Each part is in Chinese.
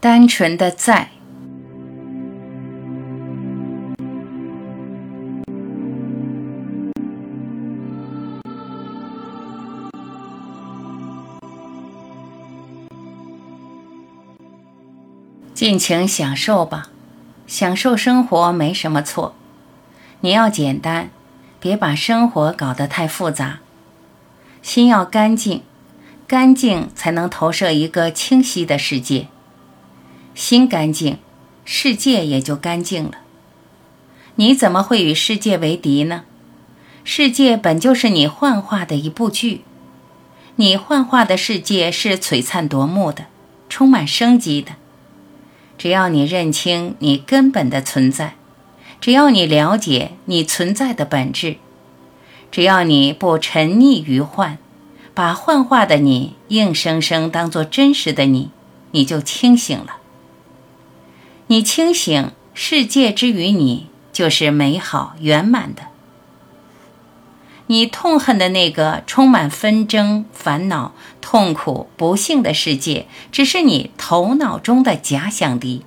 单纯的在。尽情享受吧，享受生活没什么错。你要简单，别把生活搞得太复杂。心要干净，干净才能投射一个清晰的世界。心干净，世界也就干净了。你怎么会与世界为敌呢？世界本就是你幻化的一部剧，你幻化的世界是璀璨夺目的，充满生机的。只要你认清你根本的存在，只要你了解你存在的本质，只要你不沉溺于幻，把幻化的你硬生生当做真实的你，你就清醒了。你清醒，世界之于你就是美好圆满的。你痛恨的那个充满纷争、烦恼、痛苦、不幸的世界，只是你头脑中的假想敌。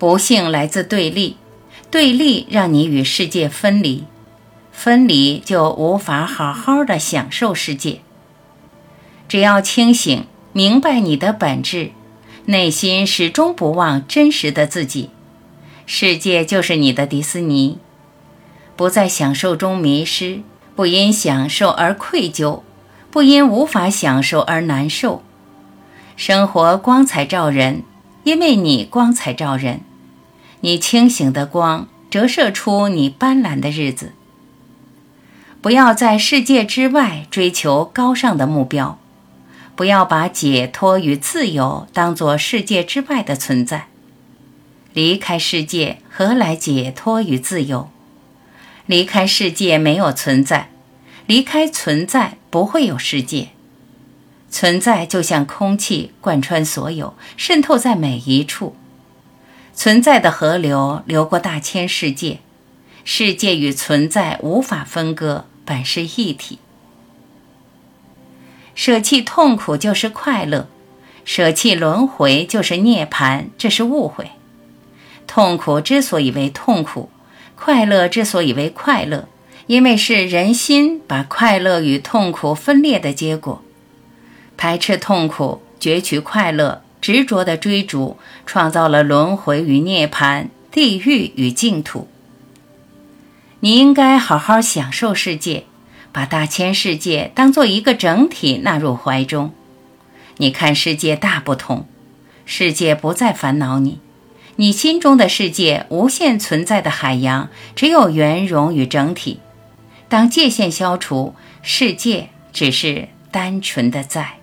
不幸来自对立，对立让你与世界分离，分离就无法好好的享受世界。只要清醒，明白你的本质，内心始终不忘真实的自己，世界就是你的迪斯尼，不在享受中迷失。不因享受而愧疚，不因无法享受而难受。生活光彩照人，因为你光彩照人。你清醒的光折射出你斑斓的日子。不要在世界之外追求高尚的目标，不要把解脱与自由当作世界之外的存在。离开世界，何来解脱与自由？离开世界没有存在，离开存在不会有世界。存在就像空气，贯穿所有，渗透在每一处。存在的河流流过大千世界，世界与存在无法分割，本是一体。舍弃痛苦就是快乐，舍弃轮回就是涅槃，这是误会。痛苦之所以为痛苦。快乐之所以为快乐，因为是人心把快乐与痛苦分裂的结果。排斥痛苦，攫取快乐，执着的追逐，创造了轮回与涅槃、地狱与净土。你应该好好享受世界，把大千世界当做一个整体纳入怀中。你看世界大不同，世界不再烦恼你。你心中的世界，无限存在的海洋，只有圆融与整体。当界限消除，世界只是单纯的在。